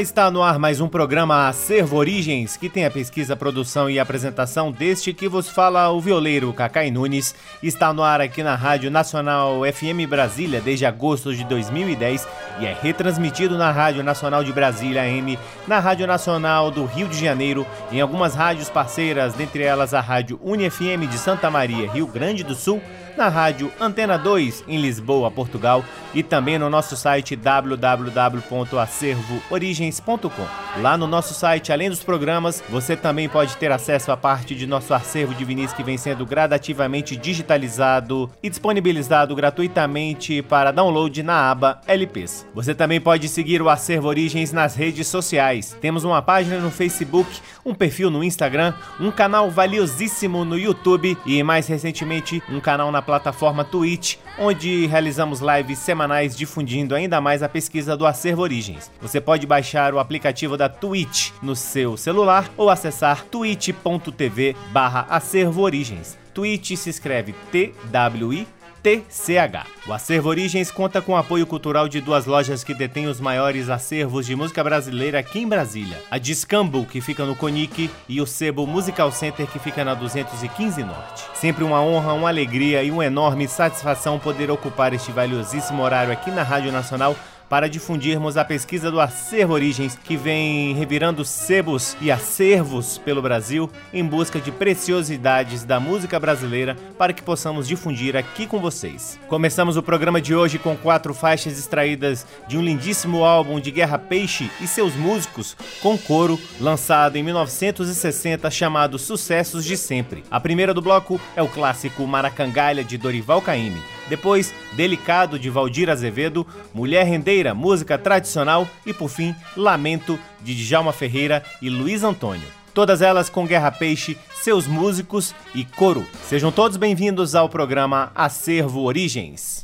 Está no ar mais um programa Acervo Origens, que tem a pesquisa, produção e apresentação deste que vos fala o violeiro Cacai Nunes. Está no ar aqui na Rádio Nacional FM Brasília desde agosto de 2010 e é retransmitido na Rádio Nacional de Brasília AM, na Rádio Nacional do Rio de Janeiro, em algumas rádios parceiras, dentre elas a Rádio UniFM de Santa Maria, Rio Grande do Sul na rádio Antena 2 em Lisboa, Portugal e também no nosso site www.acervoorigens.com. Lá no nosso site, além dos programas, você também pode ter acesso a parte de nosso acervo de vinis que vem sendo gradativamente digitalizado e disponibilizado gratuitamente para download na aba LPs. Você também pode seguir o Acervo Origens nas redes sociais. Temos uma página no Facebook, um perfil no Instagram, um canal valiosíssimo no YouTube e mais recentemente um canal na plataforma Twitch, onde realizamos lives semanais difundindo ainda mais a pesquisa do Acervo Origens. Você pode baixar o aplicativo da Twitch no seu celular ou acessar twitch.tv barra Acervo Origens. Twitch se escreve T-W-I TCH. O Acervo Origens conta com o apoio cultural de duas lojas que detêm os maiores acervos de música brasileira aqui em Brasília. A Discambo, que fica no Conic, e o Sebo Musical Center, que fica na 215 Norte. Sempre uma honra, uma alegria e uma enorme satisfação poder ocupar este valiosíssimo horário aqui na Rádio Nacional para difundirmos a pesquisa do Acervo Origens, que vem revirando sebos e acervos pelo Brasil em busca de preciosidades da música brasileira para que possamos difundir aqui com vocês. Começamos o programa de hoje com quatro faixas extraídas de um lindíssimo álbum de Guerra Peixe e seus músicos, com coro, lançado em 1960, chamado Sucessos de Sempre. A primeira do bloco é o clássico Maracangalha de Dorival Caymmi. Depois, Delicado de Valdir Azevedo, Mulher Rendeira, música tradicional e por fim, Lamento de Djalma Ferreira e Luiz Antônio. Todas elas com Guerra Peixe, seus músicos e coro. Sejam todos bem-vindos ao programa Acervo Origens.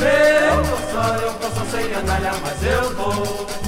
Eu só, eu só sem andalha, mas eu vou.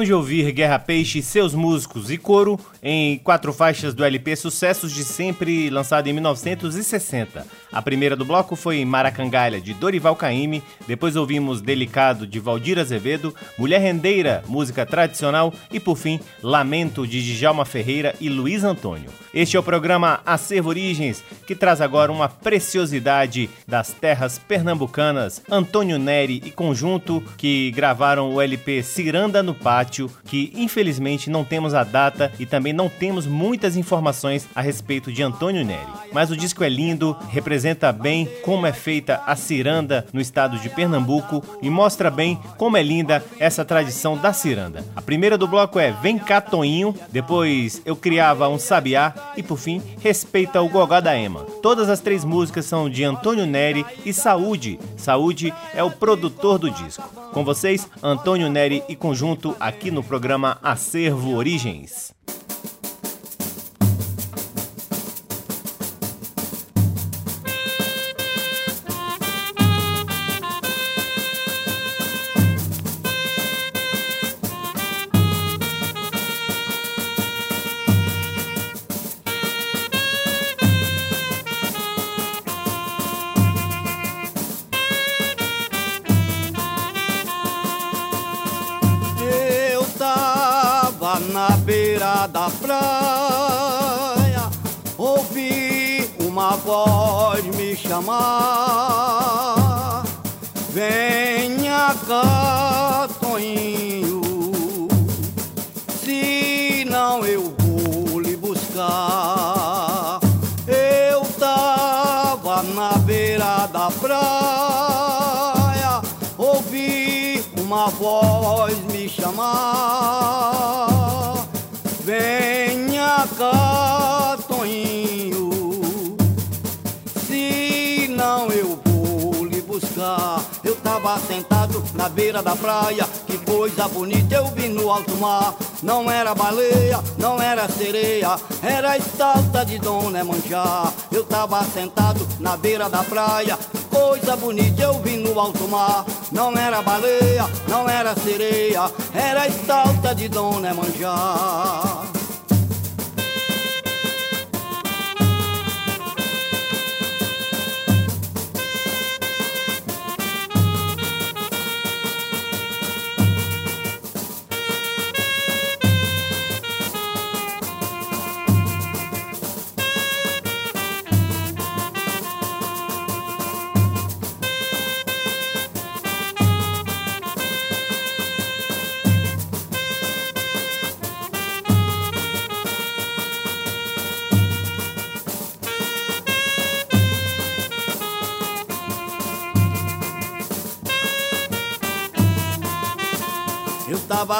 Acabamos de ouvir Guerra Peixe, seus músicos e coro em quatro faixas do LP Sucessos de Sempre, lançado em 1960. A primeira do bloco foi Maracangalha, de Dorival Caymmi, depois ouvimos Delicado, de Valdir Azevedo, Mulher Rendeira, música tradicional e, por fim, Lamento, de Djalma Ferreira e Luiz Antônio. Este é o programa Acervo Origens, que traz agora uma preciosidade das terras pernambucanas, Antônio Neri e conjunto, que gravaram o LP Ciranda no pátio, que infelizmente não temos a data e também não temos muitas informações a respeito de Antônio Neri. Mas o disco é lindo, representa bem como é feita a ciranda no estado de Pernambuco e mostra bem como é linda essa tradição da ciranda. A primeira do bloco é Vem cá Toinho, depois Eu Criava um Sabiá e por fim Respeita o Gogó da Ema. Todas as três músicas são de Antônio Neri e Saúde. Saúde é o produtor do disco. Com vocês, Antônio Neri e conjunto aqui no programa Acervo Origens. Me chamar. Venha cá, Toinho, se não eu vou lhe buscar. Eu tava na beira da praia, ouvi uma voz me chamar. Venha cá, Toinho, Eu tava sentado na beira da praia, que coisa bonita eu vi no alto mar. Não era baleia, não era sereia, era a estalta de Dona Manjá. Eu tava sentado na beira da praia, coisa bonita eu vi no alto mar. Não era baleia, não era sereia, era a estalta de Dona Manjá.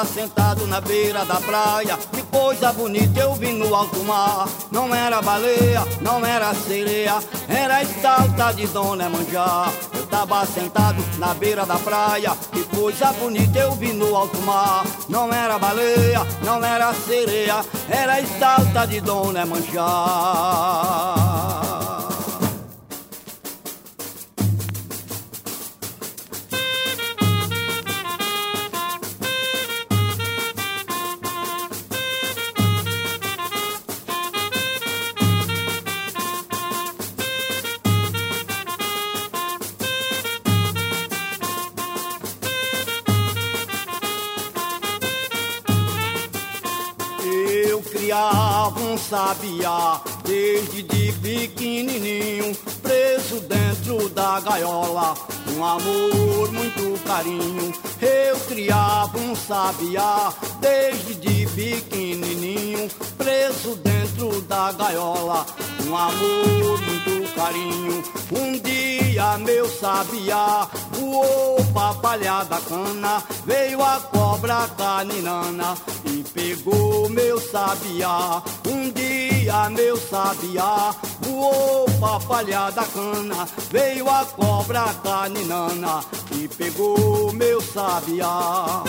Tava sentado na beira da praia, que coisa bonita eu vi no alto mar. Não era baleia, não era sereia, era a estalta de Dona Manjá. Eu tava sentado na beira da praia, que coisa bonita eu vi no alto mar. Não era baleia, não era sereia, era a estalta de Dona Manjá. Sabiá desde de pequenininho, preso dentro da gaiola. Um amor, muito carinho. Eu criava um sabiá desde de pequenininho, preso dentro da gaiola. Um amor, muito carinho. Um dia meu sabiá voou pra palha da cana, veio a cobra caninana pegou meu sabiá. Um dia meu sabiá voou pra palha da cana, veio a cobra caninana e pegou meu sabiá.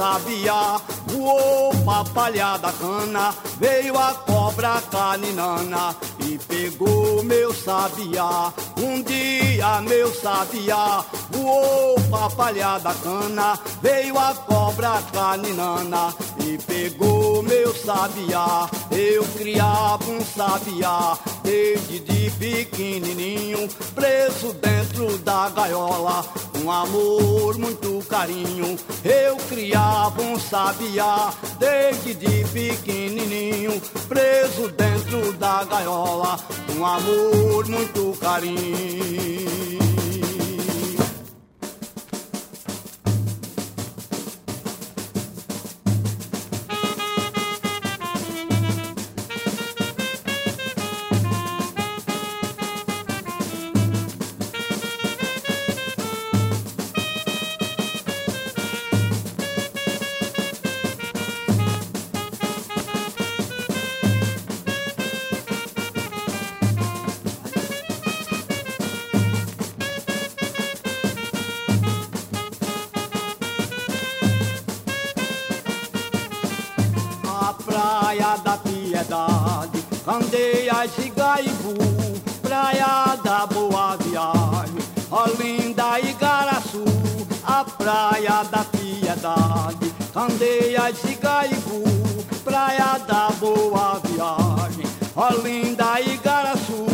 Sabiá voou pra palha da cana, veio a cobra caninana e pegou meu sabiá. Um dia meu sabiá voou pra palha da cana, veio a cobra caninana e pegou meu sabiá. Eu criava um sabiá desde de pequenininho, preso dentro da gaiola, um amor, muito carinho. Eu criava um sabiá desde de pequenininho, preso dentro da gaiola, um amor, muito carinho. Candeias e Gaibu, praia da boa viagem, Olinda e Garaçu,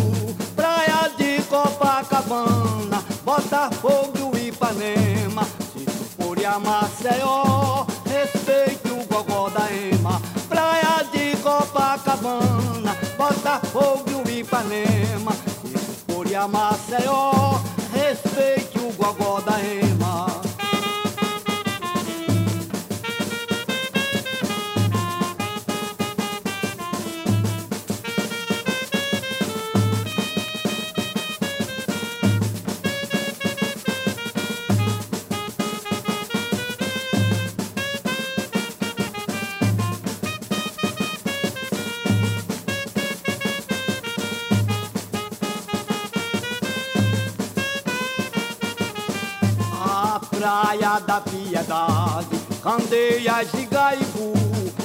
praia de Copacabana, Botafogo e Ipanema, se tu for a Maceió, respeite o gogó da Ema, praia de Copacabana. Botafogo e Ipanema, se for a Maceió, praia da piedade, Candeias e Gaibu,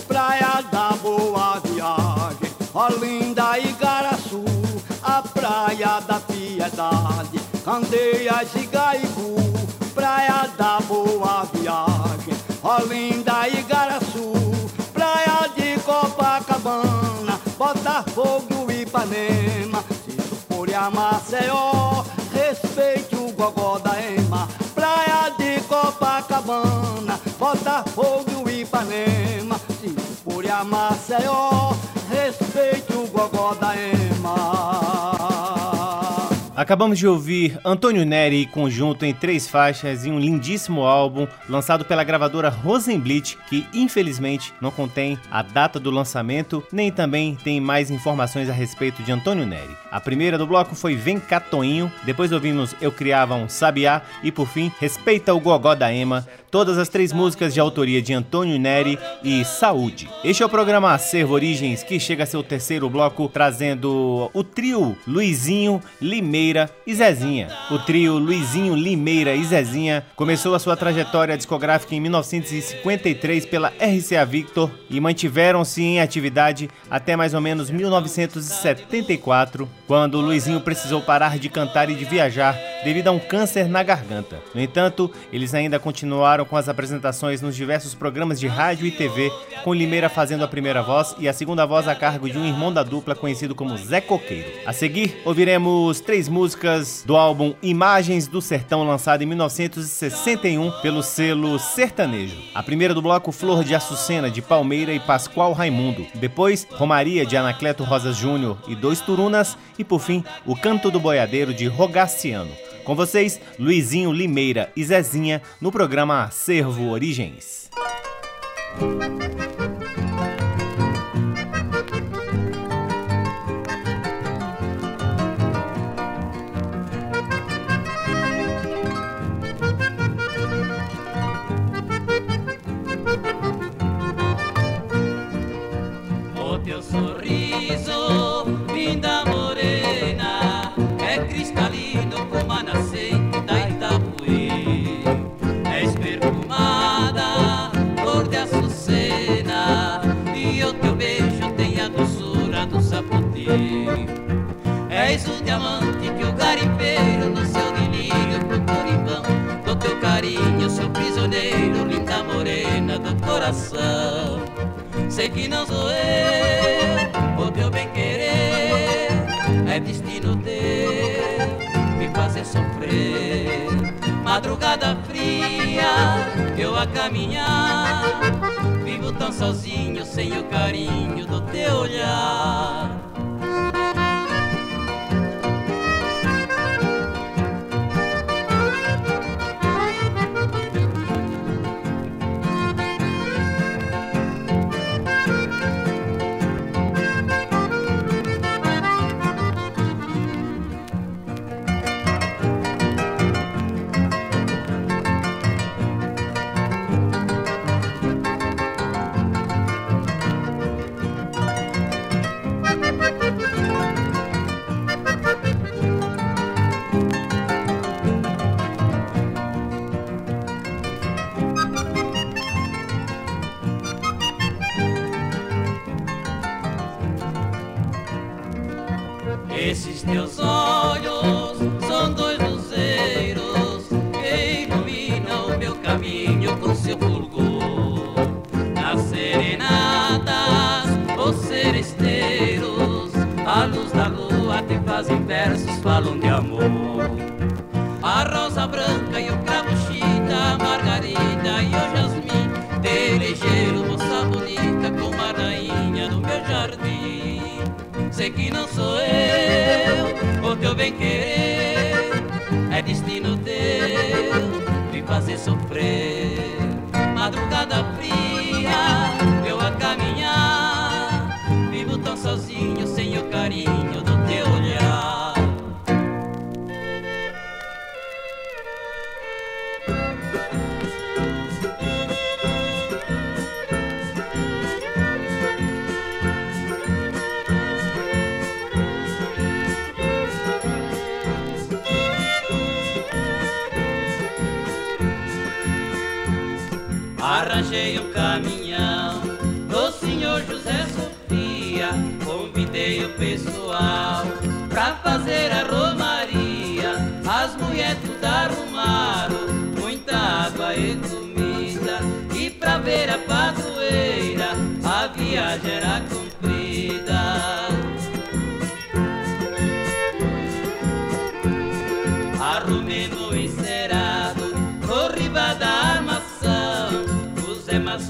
praia da boa viagem, Olinda e Garaçu, a praia da piedade, Candeias e Gaibu, praia da boa viagem, Olinda e Garaçu, praia de Copacabana, Botafogo e Ipanema, se for a Maceió, respeite o gogó da Ema, a Maceió, respeite Acabamos de ouvir Antônio Neri conjunto em três faixas em um lindíssimo álbum lançado pela gravadora Rosenblit, que infelizmente não contém a data do lançamento, nem também tem mais informações a respeito de Antônio Neri. A primeira do bloco foi Vem Catoinho, depois ouvimos Eu Criava um Sabiá e por fim Respeita o Gogó da Ema, todas as três músicas de autoria de Antônio Neri e Saúde. Este é o programa Acervo Origens, que chega a seu terceiro bloco trazendo o trio Luizinho, Limeira e Zezinha. O trio Luizinho, Limeira e Zezinha começou a sua trajetória discográfica em 1953 pela RCA Victor e mantiveram-se em atividade até mais ou menos 1974, quando Luizinho precisou parar de cantar e de viajar devido a um câncer na garganta. No entanto, eles ainda continuaram com as apresentações nos diversos programas de rádio e TV, com Limeira fazendo a primeira voz e a segunda voz a cargo de um irmão da dupla conhecido como Zé Coqueiro. A seguir, ouviremos três músicas do álbum Imagens do Sertão, lançado em 1961 pelo selo Sertanejo. A primeira do bloco Flor de Açucena, de Palmeira e Pascoal Raimundo. Depois, Romaria, de Anacleto Rosas Júnior e Dois Turunas. E por fim, O Canto do Boiadeiro, de Rogaciano. Com vocês, Luizinho Limeira e Zezinha, no programa Acervo Origens. És o diamante que o garimpeiro no seu delírio procura em vão. Do teu carinho sou prisioneiro, linda morena do coração. Sei que não sou eu, o teu bem querer é destino teu me fazer sofrer. Madrugada fria, eu a caminhar, vivo tão sozinho sem o carinho do teu olhar. Arrumaram, muita água e comida. E pra ver a padroeira, a viagem era comprida. Arrumei no encerado, corriba da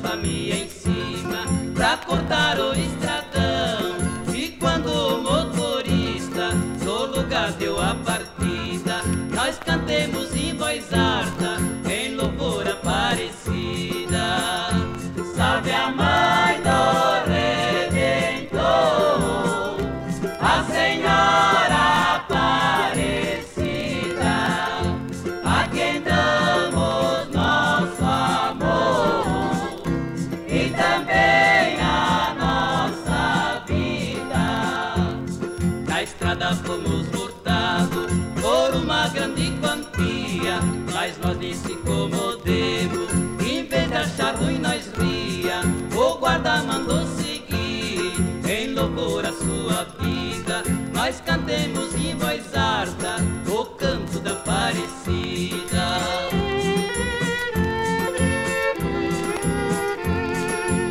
família em cima pra cortar o nós cantemos vida Nós cantemos em voz alta O canto da parecida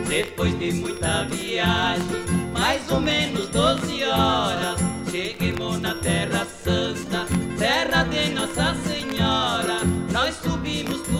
Depois de muita viagem Mais ou menos doze horas Cheguemos na Terra Santa Terra de Nossa Senhora. Nós subimos tudo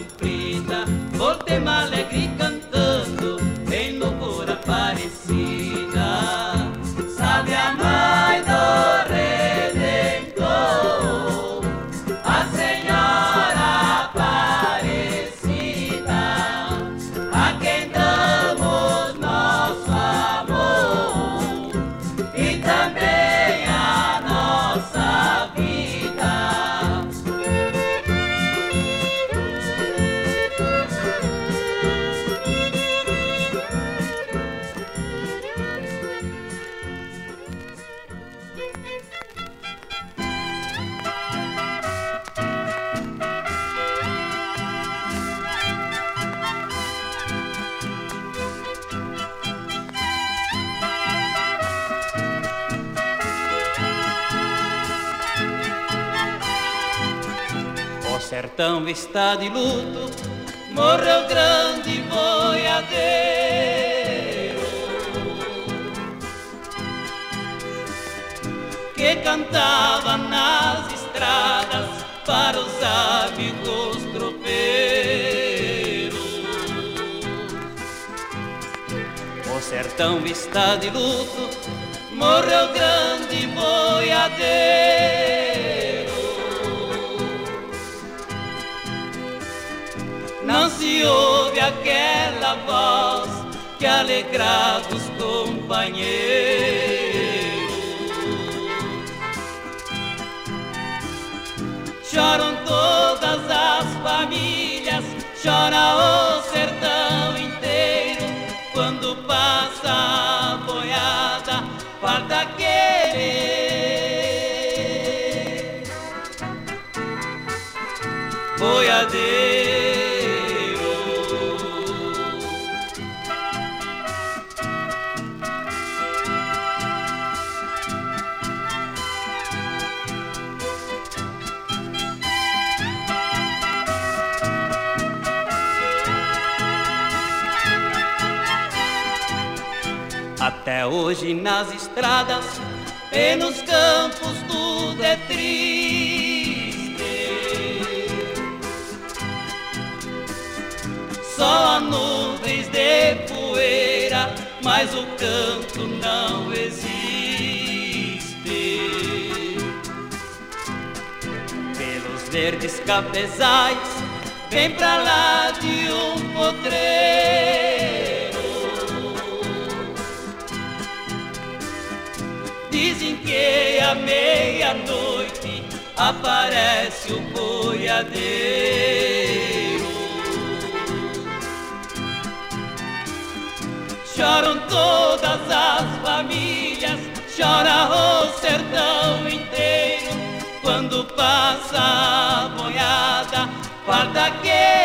está de luto, morreu grande boiadeiro. Que cantava nas estradas para os amigos tropeiros. O sertão está de luto, morreu grande boiadeiro. Não se ouve aquela voz que alegra os companheiros. Choram todas as famílias, chora o sertão inteiro quando passa a boiada, farda querer. Boiadeiro. Até hoje nas estradas e nos campos tudo é triste. Só há nuvens de poeira, mas o canto não existe. Pelos verdes cafezais, vem pra lá de um potreiro. À meia-noite aparece o boiadeiro. Choram todas as famílias, chora o sertão inteiro quando passa a boiada, farda querer.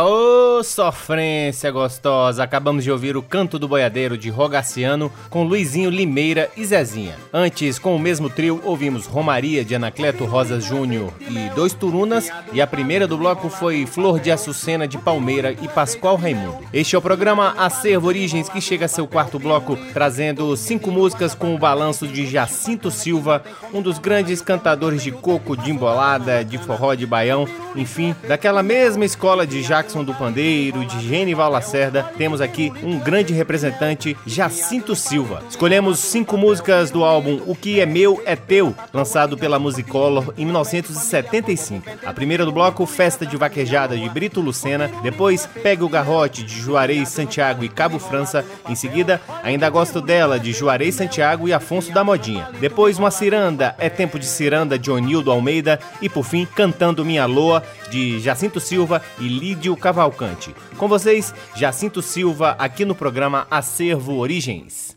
¡Chao! Sofrência gostosa! Acabamos de ouvir o Canto do Boiadeiro de Rogaciano com Luizinho Limeira e Zezinha. Antes, com o mesmo trio, ouvimos Romaria de Anacleto Rosas Júnior e Dois Turunas, e a primeira do bloco foi Flor de Açucena de Palmeira e Pascoal Raimundo. Este é o programa Acervo Origens, que chega a seu quarto bloco, trazendo cinco músicas com o balanço de Jacinto Silva, um dos grandes cantadores de coco, de embolada, de forró, de baião, enfim, daquela mesma escola de Jackson do Pandeiro De Genival Lacerda, temos aqui um grande representante, Jacinto Silva. Escolhemos cinco músicas do álbum O Que É Meu É Teu, lançado pela Musicolor em 1975. A primeira do bloco, Festa de Vaquejada, de Brito Lucena. Depois, Pega o Garrote, de Juarez Santiago e Cabo França. Em seguida, Ainda Gosto Dela, de Juarez Santiago e Afonso da Modinha. Depois, Uma Ciranda, É Tempo de Ciranda, de Onildo Almeida. E por fim, Cantando Minha Loa, de Jacinto Silva e Lídio Cavalcante. Com vocês, Jacinto Silva, aqui no programa Acervo Origens.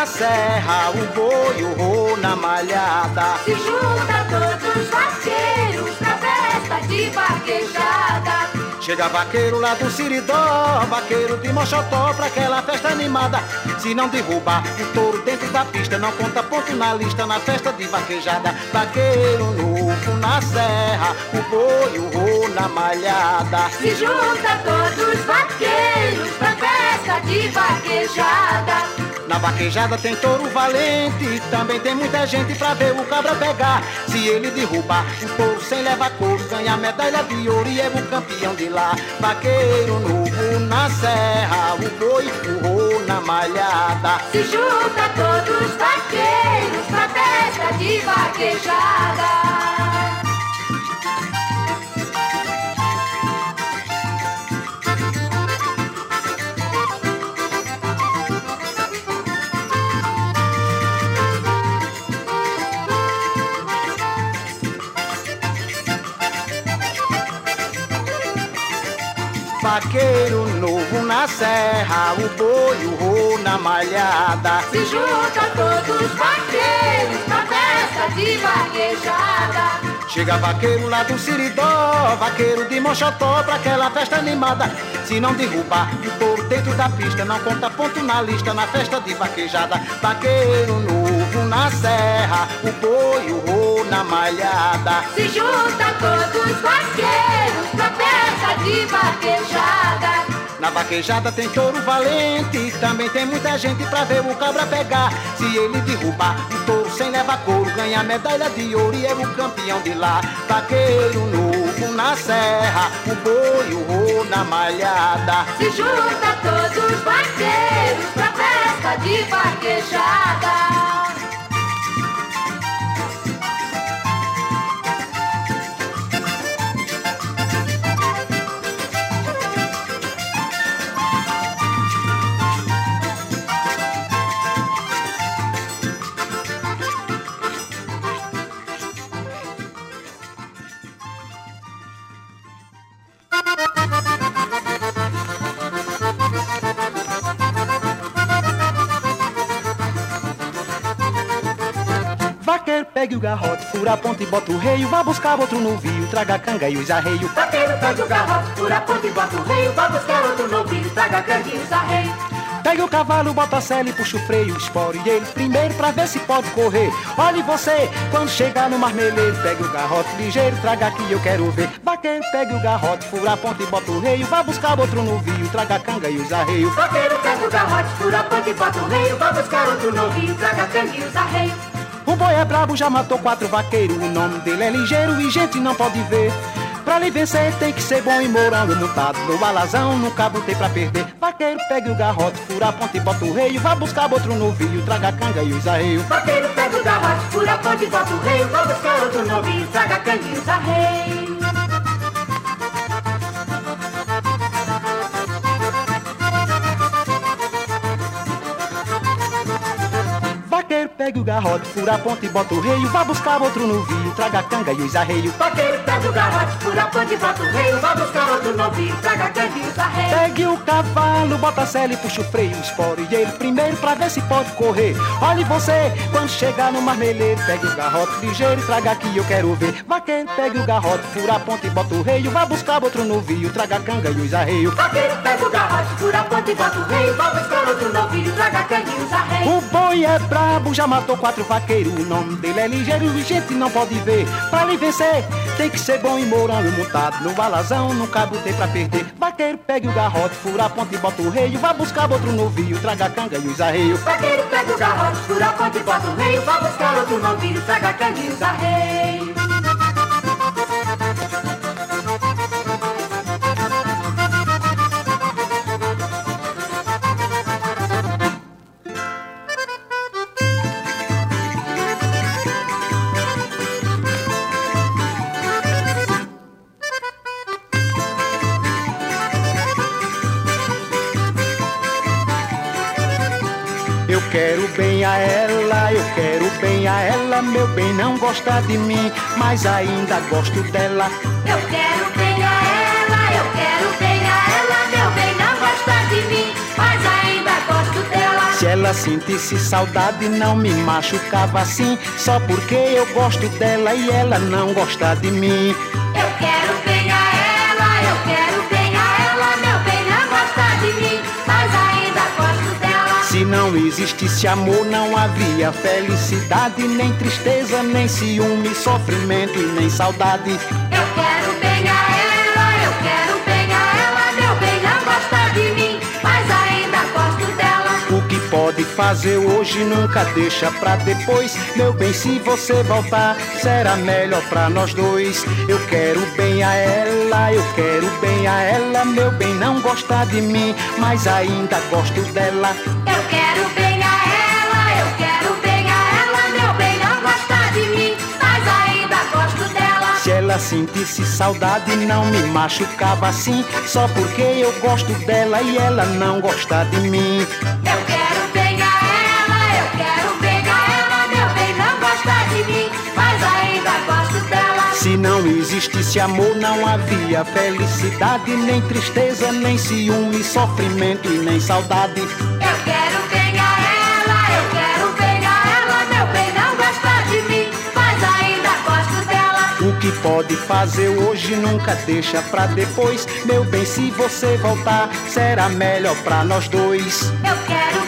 Na serra, o boi, o ro na malhada. Se junta todos os vaqueiros pra festa de vaquejada. Chega vaqueiro lá do Siridó, vaqueiro de Mochotó pra aquela festa animada. Se não derrubar o touro dentro da pista, não conta ponto na lista na festa de vaquejada. Vaqueiro novo na serra, o boi, o ro na malhada. Se junta todos os vaqueiros pra festa de vaquejada. Na vaquejada tem touro valente, também tem muita gente pra ver o cabra pegar. Se ele derrubar o touro sem levar couro, ganha medalha de ouro e é o campeão de lá. Vaqueiro novo na serra, o boi, ro na malhada. Se junta todos os vaqueiros pra festa de vaquejada. Vaqueiro novo na serra, o boi, o ro na malhada. Se junta todos os vaqueiros pra festa de vaquejada. Chega vaqueiro lá do Siridó, vaqueiro de Mochotó pra aquela festa animada. Se não derrubar o touro dentro da pista, não conta ponto na lista na festa de vaquejada. Vaqueiro novo na serra, o boi, o ro na malhada. Se junta todos os vaqueiros pra festa de vaquejada. Na vaquejada tem touro valente, também tem muita gente pra ver o cabra pegar. Se ele derrubar o touro sem levar couro, ganha medalha de ouro e é o campeão de lá. Vaqueiro novo na serra, o boi, o ro na malhada. Se junta todos os vaqueiros pra festa de vaquejada. Pegue o garrote, fura a ponta e bota o reio. Vá buscar outro novio, traga a canga e os arreios. Vaqueiro pega o garrote, fura a ponta e bota o reio. Vai buscar outro novilho, traga a rei. Pega o cavalo, bota a sela e puxa o freio, espore ele primeiro pra ver se pode correr. Olhe você, quando chegar no marmeleiro, pegue o garrote ligeiro, traga aqui eu quero ver. Vaqueiro, pegue o garrote, fura a ponta e bota o reio, vai buscar outro novio, traga a canga e os arreios. Vaqueiro pega o garrote, fura a ponta e bota o reio. Vai buscar outro novilho, traga a rei. O boi é brabo, já matou quatro vaqueiros, o nome dele é ligeiro e gente não pode ver. Pra lhe vencer tem que ser bom e morango montado no alazão, nunca botei pra perder. Vaqueiro, pegue o garrote, fura a ponta e bota o reio, vai buscar outro novio, traga a canga e os arreios. Vaqueiro pega o garrote, fura a ponta e bota o reio. Vai buscar outro novilho, traga a rei. Vaqueiro, pegue o garrote, fura a ponta e bota o reio, vai buscar outro novio, traga a canga e os arreios. Vaqueiro pega o garrote, fura a ponta e bota o reio. Vai buscar outro novilho, traga a rei. Pegue o cavalo, bota a sela e puxa o freio, espore ele primeiro pra ver se pode correr. Olhe você, quando chegar no marmeleiro, pegue o garrote ligeiro, traga aqui eu quero ver. Vaqueiro, pegue o garrote, fura a ponta e bota o reio, vai buscar outro novio, traga a canga e os arreios. Vaqueiro pega o garrote, fura a ponta e bota o reio. Vai buscar outro novilho, traga a rei. O boi é brabo, já matou matou quatro vaqueiros. O nome dele é ligeiro, gente não pode ver. Pra lhe vencer, tem que ser bom e e montado. No balazão, no cabo tem pra perder. Vaqueiro, pegue o garrote, fura a ponte e bota o rei. Vá buscar outro novinho, traga a canga e os arreios. Vaqueiro pega o garrote, fura a ponte e bota o rei. Vá buscar outro novinho, traga a canga e os arreios. A ela, eu quero bem a ela. Meu bem não gosta de mim, mas ainda gosto dela. Eu quero bem a ela, eu quero bem a ela. Meu bem não gosta de mim, mas ainda gosto dela. Se ela sentisse saudade, não me machucava assim. Só porque eu gosto dela e ela não gosta de mim. Eu quero bem não existisse amor, não havia felicidade, nem tristeza, nem ciúme, sofrimento e nem saudade. Fazer hoje nunca deixa pra depois. Meu bem, se você voltar, será melhor pra nós dois. Eu quero bem a ela, eu quero bem a ela. Meu bem, não gosta de mim, mas ainda gosto dela. Eu quero bem a ela, eu quero bem a ela. Meu bem não gosta de mim, mas ainda gosto dela. Se ela sentisse saudade, não me machucava assim. Só porque eu gosto dela e ela não gosta de mim. Se não existisse amor, não havia felicidade, nem tristeza, nem ciúme, sofrimento e nem saudade. Eu quero a ela, eu quero a ela. Meu bem não gosta de mim, mas ainda gosto dela. O que pode fazer hoje nunca deixa pra depois. Meu bem, se você voltar, será melhor pra nós dois. Eu quero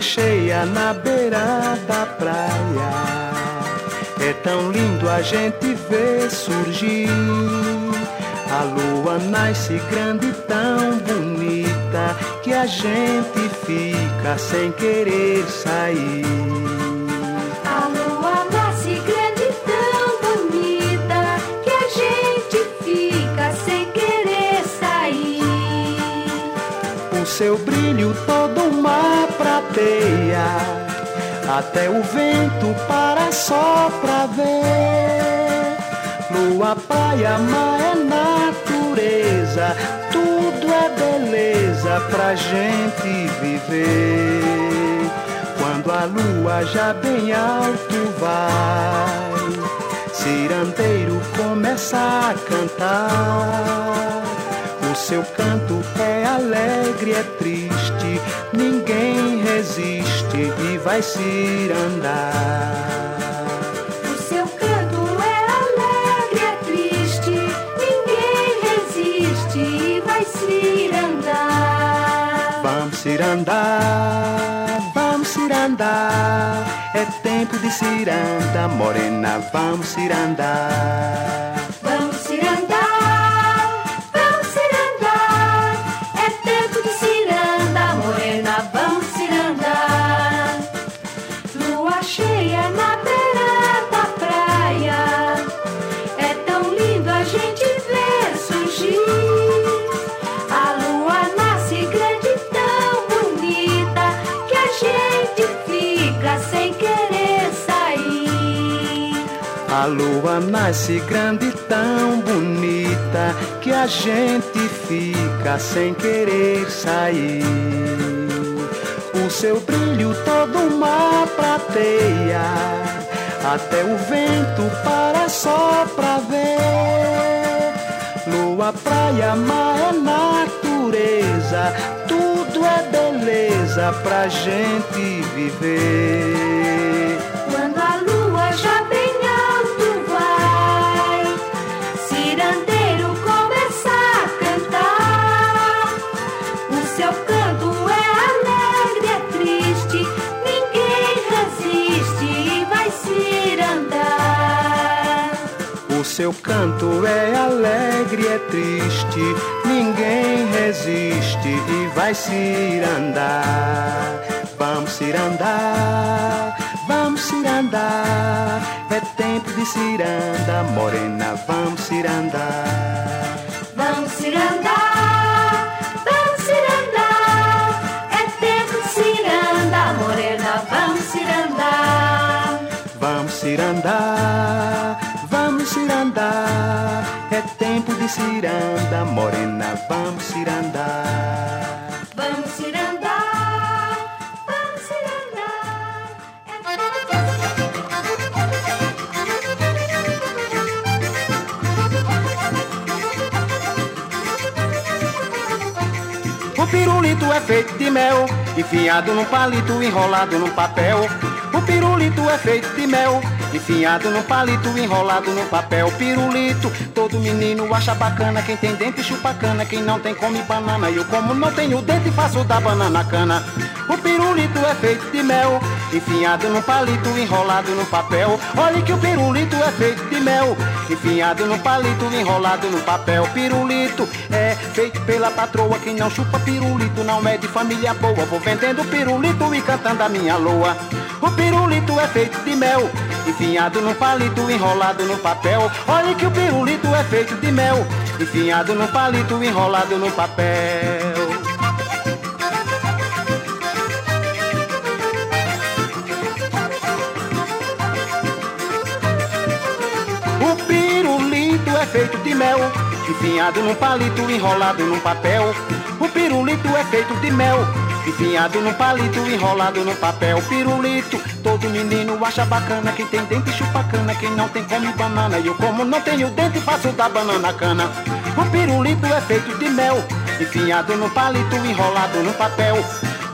Cheia na beira da praia. É tão lindo a gente ver surgir. A lua nasce grande e tão bonita que a gente fica sem querer sair. Até o vento para só pra ver. Lua, praia, mar é natureza, tudo é beleza pra gente viver. Quando a lua já bem alto vai, cirandeiro começa a cantar. O seu canto é alegre, é triste, vai cirandar. O seu canto é alegre, é triste, ninguém resiste e vai cirandar. Vamos cirandar, vamos cirandar, é tempo de ciranda, morena, vamos cirandar. Lua nasce grande e tão bonita que a gente fica sem querer sair. O seu brilho todo uma prateia, até o vento para só pra ver. Lua, praia, mar é natureza, tudo é beleza pra gente viver. Seu canto é alegre, é triste, ninguém resiste e vai cirandar. Vamos cirandar, vamos cirandar, é tempo de ciranda, morena, vamos cirandar. Vamos cirandar, vamos cirandar, é tempo de ciranda, morena, vamos cirandar. Vamos cirandar, é tempo de ciranda, morena, vamos cirandar. Vamos cirandar, vamos cirandar. O pirulito é feito de mel, enfiado num palito, enrolado num papel. O pirulito é feito de mel, enfiado num palito, enrolado num papel. Pirulito, todo menino acha bacana. Quem tem dente chupa cana, quem não tem come banana. Eu como não tenho dente, faço da banana cana. O pirulito é feito de mel, enfiado num palito, enrolado num papel. Olha que o pirulito é feito de mel, enfiado num palito, enrolado num papel. Pirulito é feito pela patroa, quem não chupa pirulito não é de família boa. Vou vendendo pirulito e cantando a minha loa. O pirulito é feito de mel, enfiado num palito, enrolado no papel. Olha que o pirulito é feito de mel, enfiado num palito, enrolado no papel. O pirulito é feito de mel, enfiado num palito, enrolado num papel. O pirulito é feito de mel, enfiado num palito, enrolado num papel. Pirulito, todo menino acha bacana. Quem tem dente chupa cana, quem não tem come banana. E eu como não tenho dente, faço da banana cana. O pirulito é feito de mel, enfiado num palito, enrolado num papel.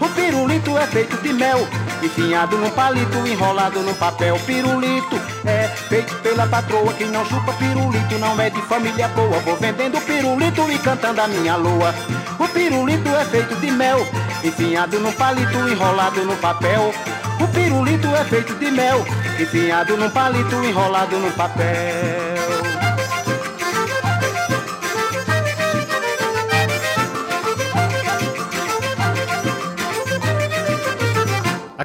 O pirulito é feito de mel, enfiado num palito, enrolado num papel. Pirulito é feito pela patroa. Quem não chupa pirulito não é de família boa. Vou vendendo pirulito e cantando a minha loa. O pirulito é feito de mel, enfiado num palito, enrolado no papel. O pirulito é feito de mel, enfiado num palito, enrolado no papel.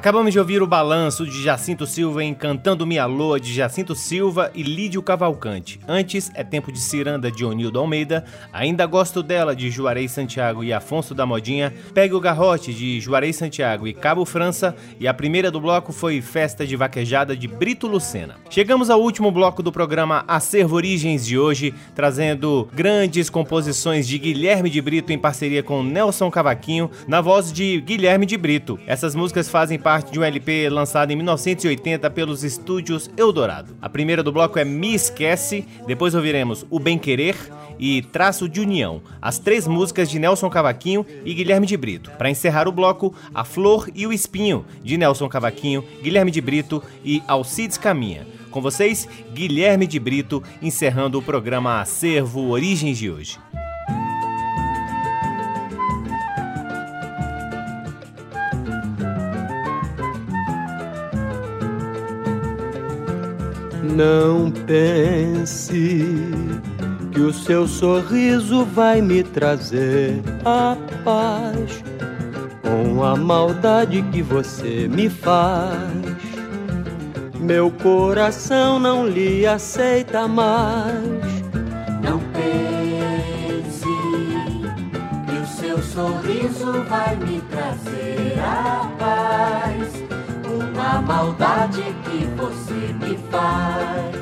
Acabamos de ouvir o balanço de Jacinto Silva em Cantando Minha Loa de Jacinto Silva e Lídio Cavalcante. Antes é Tempo de Ciranda de Onildo Almeida, Ainda Gosto Dela de Juarez Santiago e Afonso da Modinha, Pegue o Garrote de Juarez Santiago e Cabo França e a primeira do bloco foi Festa de Vaquejada de Brito Lucena. Chegamos ao último bloco do programa Acervo Origens de hoje, trazendo grandes composições de Guilherme de Brito em parceria com Nelson Cavaquinho, na voz de Guilherme de Brito. Essas músicas fazem parte de um LP lançado em 1980 pelos estúdios Eldorado. A primeira do bloco é Me Esquece, depois ouviremos O Bem Querer e Traço de União, as três músicas de Nelson Cavaquinho e Guilherme de Brito. Para encerrar o bloco, A Flor e o Espinho, de Nelson Cavaquinho, Guilherme de Brito e Alcides Caminha. Com vocês, Guilherme de Brito, encerrando o programa Acervo Origens de hoje. Não pense que o seu sorriso vai me trazer a paz com a maldade que você me faz. Meu coração não lhe aceita mais. Não pense que o seu sorriso vai me trazer a paz. Uma maldade que você me faz.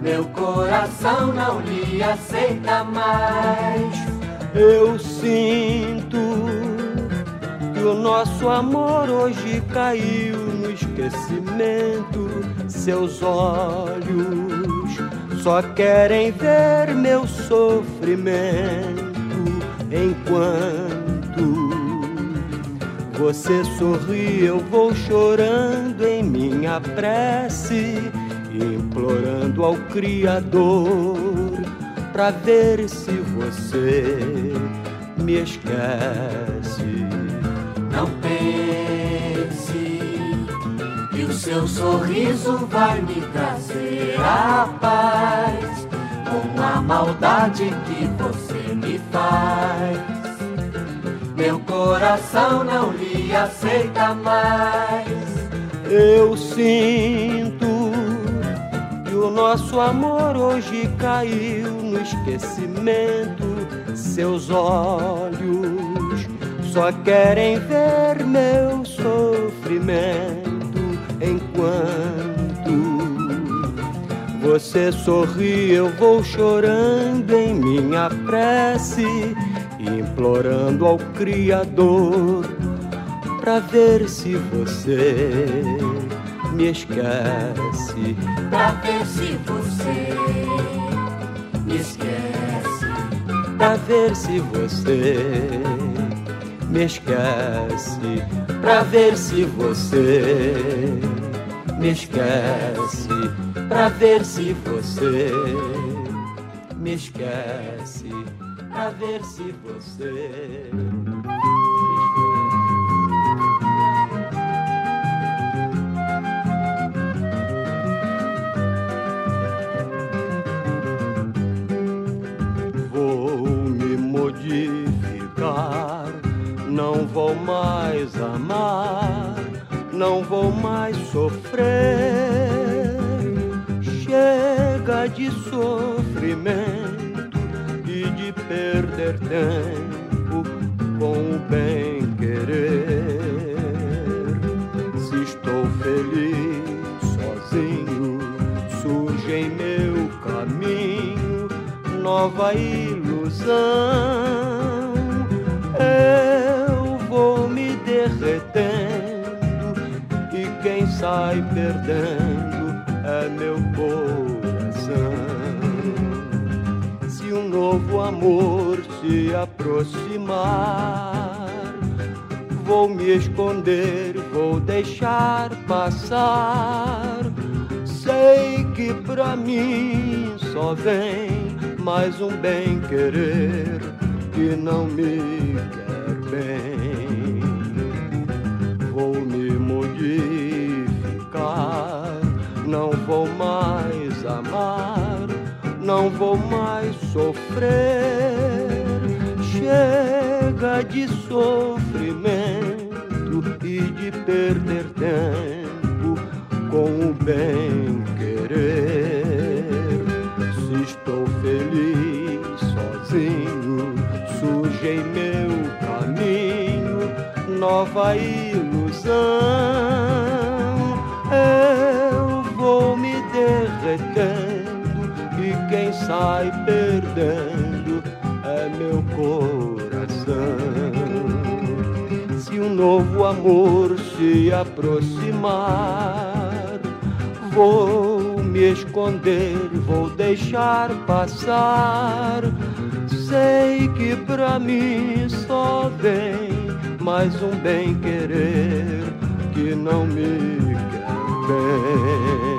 Meu coração não lhe aceita mais. Eu sinto que o nosso amor hoje caiu no esquecimento. Seus olhos só querem ver meu sofrimento enquanto você sorri, eu vou chorando em minha prece, implorando ao Criador pra ver se você me esquece. Não pense que o seu sorriso vai me trazer a paz com a maldade que você me faz. Meu coração não lhe aceita mais. Eu sinto que o nosso amor hoje caiu no esquecimento. Seus olhos só querem ver meu sofrimento enquanto você sorri, eu vou chorando em minha prece implorando ao Criador pra ver se você me esquece. Pra ver se você me esquece. Pra ver se você me esquece. Pra ver se você me esquece. Pra ver se você me esquece pra ver se você. Não vou mais amar, não vou mais sofrer. Chega de sofrimento perder tempo com o bem querer. Se estou feliz sozinho, surge em meu caminho nova ilusão. Eu vou me derretendo e quem sai perdendo novo amor se aproximar. Vou me esconder, vou deixar passar. Sei que pra mim só vem mais um bem querer que não me quer bem. Vou me modificar, não vou mais amar não vou mais sofrer. Chega de sofrimento e de perder tempo com o bem querer. Se estou feliz sozinho, surge em meu caminho nova ilusão. Sai perdendo é meu coração. Se um novo amor se aproximar, vou me esconder, vou deixar passar. Sei que pra mim só vem mais um bem querer que não me quer bem.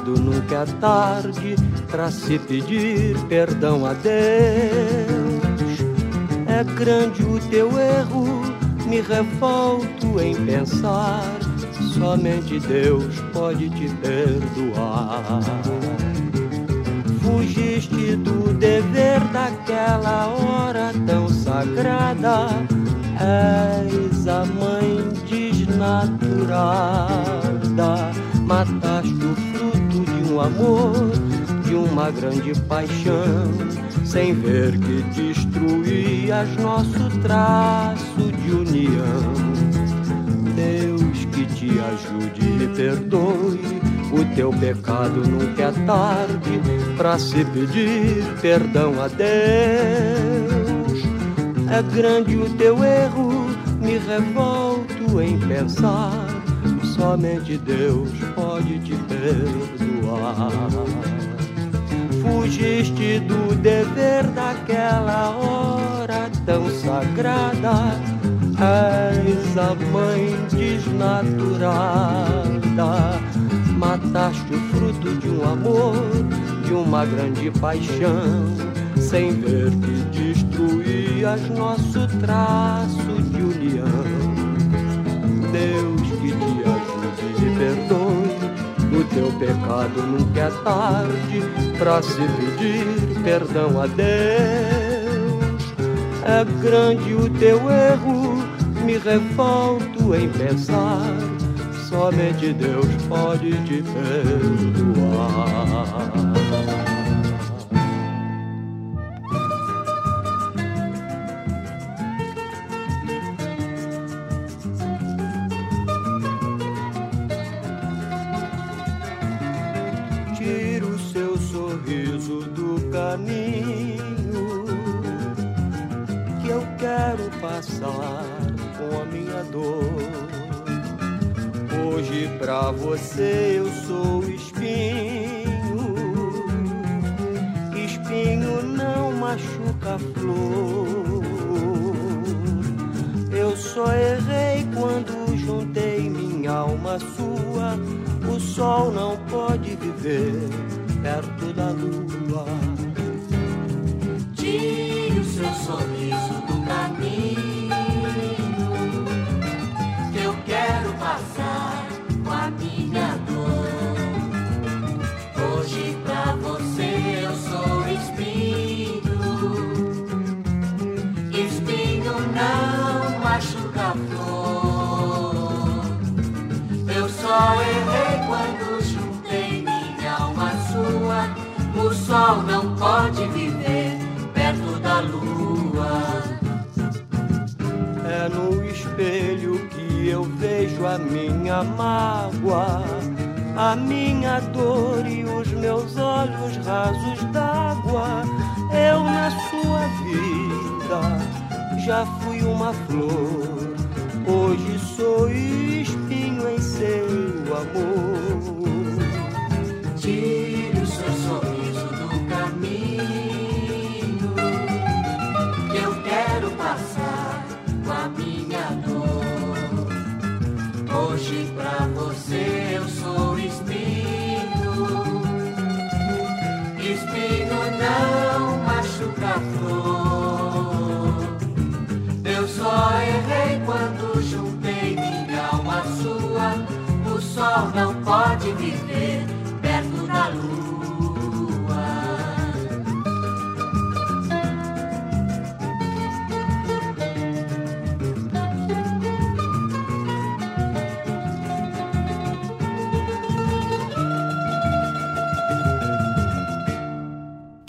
Nunca é tarde para se pedir perdão a Deus. É grande o teu erro, me revolto em pensar. Somente Deus pode te perdoar. Fugiste do dever daquela hora tão sagrada és a mãe desnaturada. Mataste um amor, de uma grande paixão, sem ver que destruías nosso traço de união. Deus que te ajude e perdoe. O teu pecado nunca é tarde para se pedir perdão a Deus. É grande o teu erro, me revolto em pensar. Somente Deus pode te perdoar. Fugiste do dever daquela hora tão sagrada. És a mãe desnaturada. Mataste o fruto de um amor, de uma grande paixão, sem ver que destruías nosso traço de união. Deus teu pecado nunca é tarde pra se pedir perdão a Deus. É grande o teu erro, me revolto em pensar. Somente Deus pode te perdoar. Pra você eu sou espinho. Espinho não machuca flor. Eu só errei quando juntei minha alma sua. O sol não pode viver perto da lua. Tire o seu sorriso sol não pode viver perto da lua. É no espelho que eu vejo a minha mágoa, a minha dor e os meus olhos rasos d'água. Eu na sua vida já fui uma flor, hoje sou espinho em seu amor. Tire não machuca a flor. Eu só errei quando juntei minha alma sua. O sol não pode viver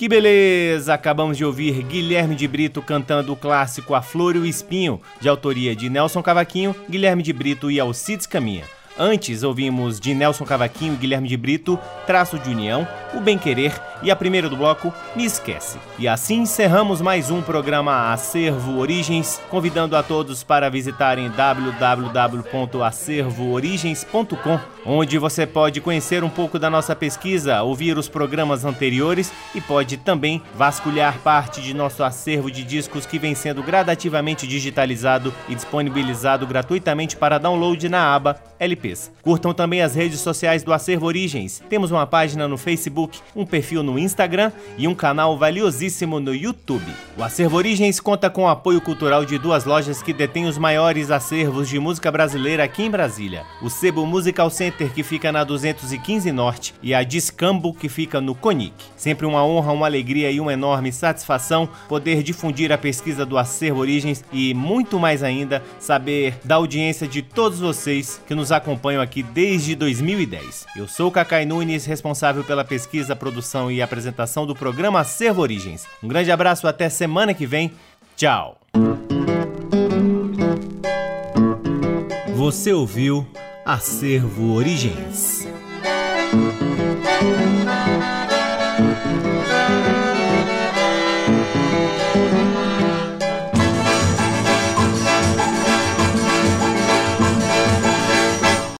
Que beleza! Acabamos de ouvir Guilherme de Brito cantando o clássico A Flor e o Espinho, de autoria de Nelson Cavaquinho, Guilherme de Brito e Alcides Caminha. Antes ouvimos de Nelson Cavaquinho e Guilherme de Brito, Traço de União, O Bem Querer e a primeira do bloco, Me Esquece. E assim encerramos mais um programa Acervo Origens, convidando a todos para visitarem www.acervoorigens.com, onde você pode conhecer um pouco da nossa pesquisa, ouvir os programas anteriores e pode também vasculhar parte de nosso acervo de discos que vem sendo gradativamente digitalizado e disponibilizado gratuitamente para download na aba LPs. Curtam também as redes sociais do Acervo Origens. Temos uma página no Facebook, um perfil no no Instagram e um canal valiosíssimo no YouTube. O Acervo Origens conta com o apoio cultural de duas lojas que detêm os maiores acervos de música brasileira aqui em Brasília: o Sebo Musical Center, que fica na 215 Norte, e a Discambo, que fica no Conic. Sempre uma honra, uma alegria e uma enorme satisfação poder difundir a pesquisa do Acervo Origens e, muito mais ainda, saber da audiência de todos vocês que nos acompanham aqui desde 2010. Eu sou Cacai Nunes, responsável pela pesquisa, produção e apresentação do programa Acervo Origens. Um grande abraço, até semana que vem. Tchau! Você ouviu Acervo Origens.